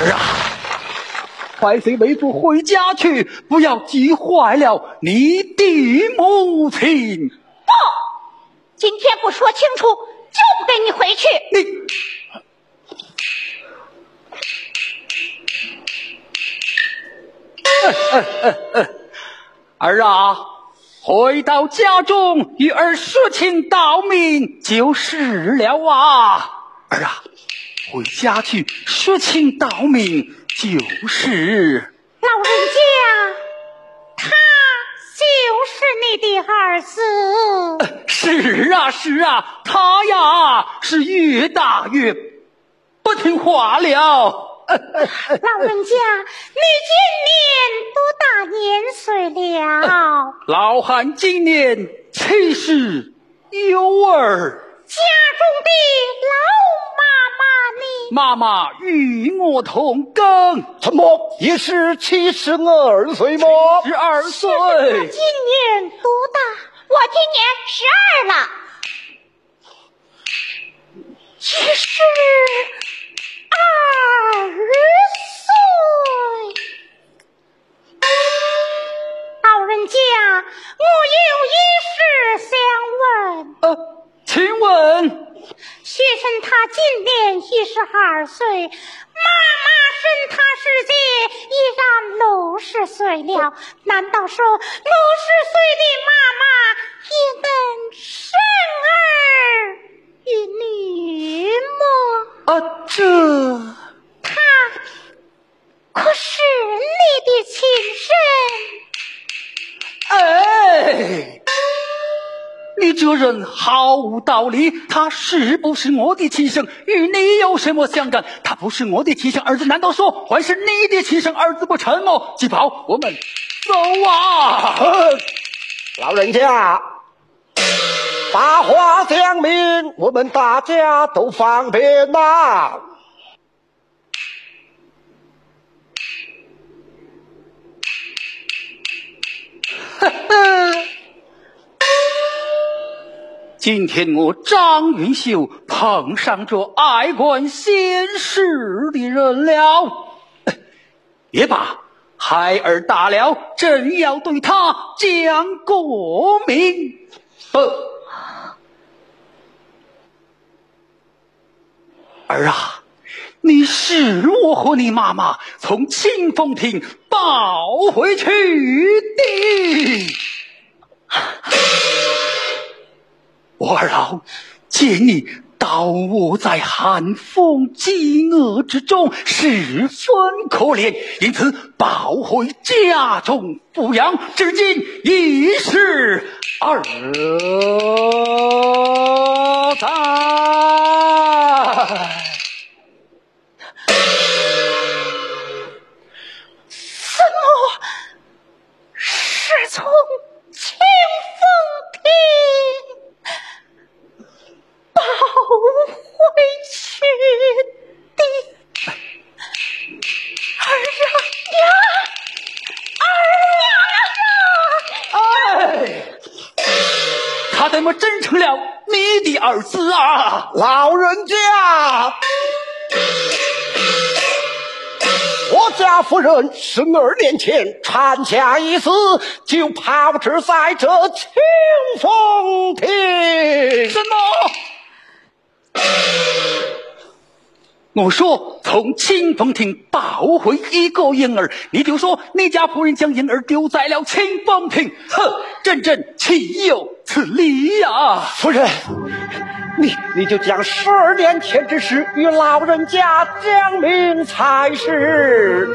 儿啊，快随为父回家去，不要急坏了你的母亲。不，今天不说清楚，就不跟你回去。你。儿啊，回到家中与儿说清道明就是了啊！儿啊，回家去说清道明就是。老人家，他就是你的儿子。是啊，是啊，他呀是越大越不听话了。老人家，你今年多大年岁了？老汉今年七十有儿。家中的老妈妈呢？妈妈与我同庚，怎么也是七十二岁吗？十二岁。今年多大？我今年十二了。七十。二岁，老人家，我有一事想问。呃，请问，学生他今年一十二岁，妈妈生他时节已然六十难道说六十岁的妈妈也能生儿育女吗？啊，这他可是你的亲生？哎，你这人毫无道理。他是不是我的亲生，与你有什么相干？他不是我的亲生儿子，难道说还是你的亲生儿子不成吗？季宝，我们走啊！老人家。把话讲明，我们大家都方便呐。今天我张云秀碰上这爱管闲事的人了，也罢，孩儿大了，正要对他讲过明。呃。儿啊，你是我和你妈妈从清风亭抱回去的。我二老见你倒卧在寒风饥饿之中，十分可怜，因此抱回家中抚养，至今已是二。家夫人十二年前产下一子，就抛掷在这清风亭。什么？我说从清风亭抱回一个婴儿，你就说你家夫人将婴儿丢在了清风亭，哼，真正岂有此理呀！夫人。你你就将十二年前之事与老人家讲明才是。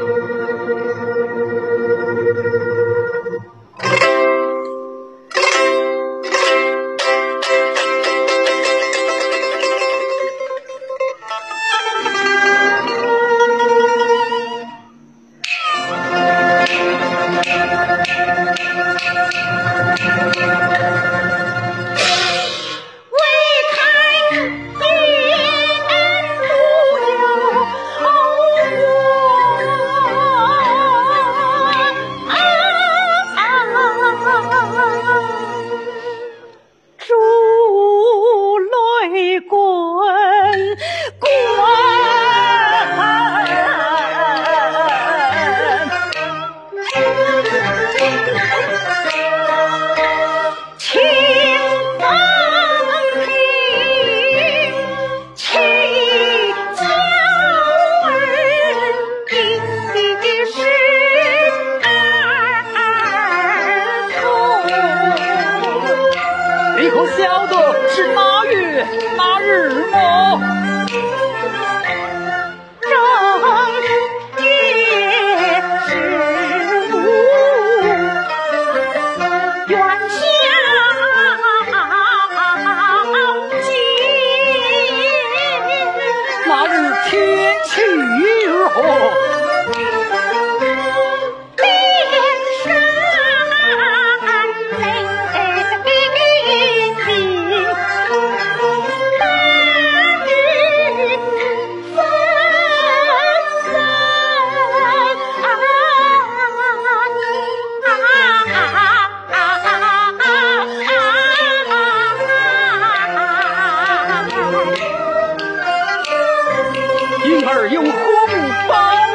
二用红包。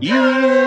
一。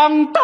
当年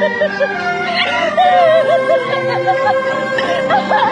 哈哈哈哈哈！哈哈。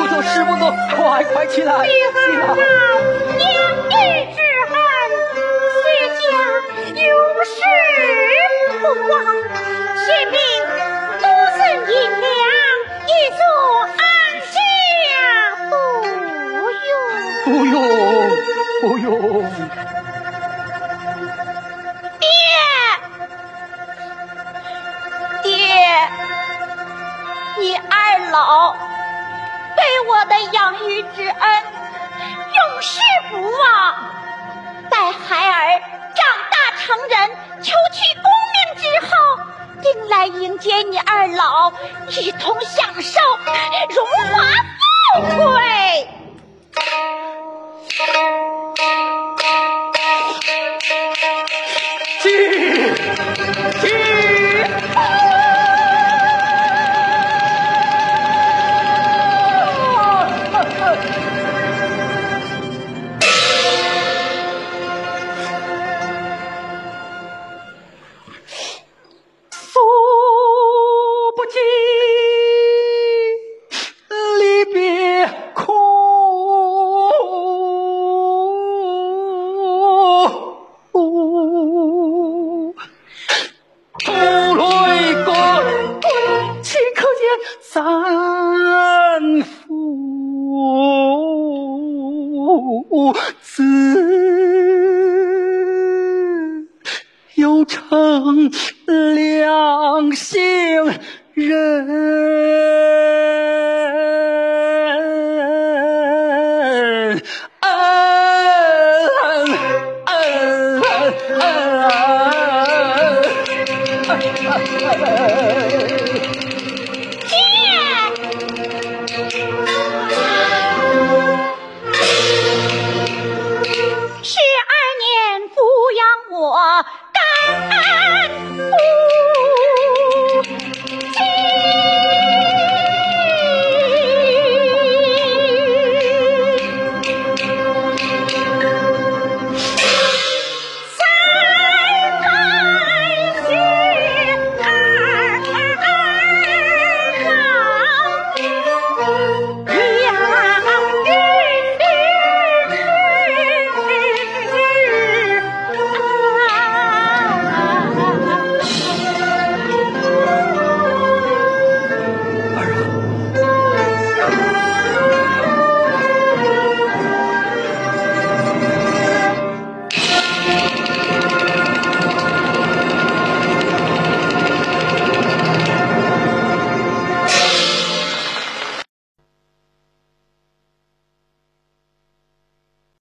不错，是不错，快快起来，起来！之恨，谢家永世不忘。明多银两，以作安家，不用。爹，爹，你二老。我的养育之恩永世不忘。待孩儿长大成人求取功名之后定来迎接你二老一同享受荣华富贵。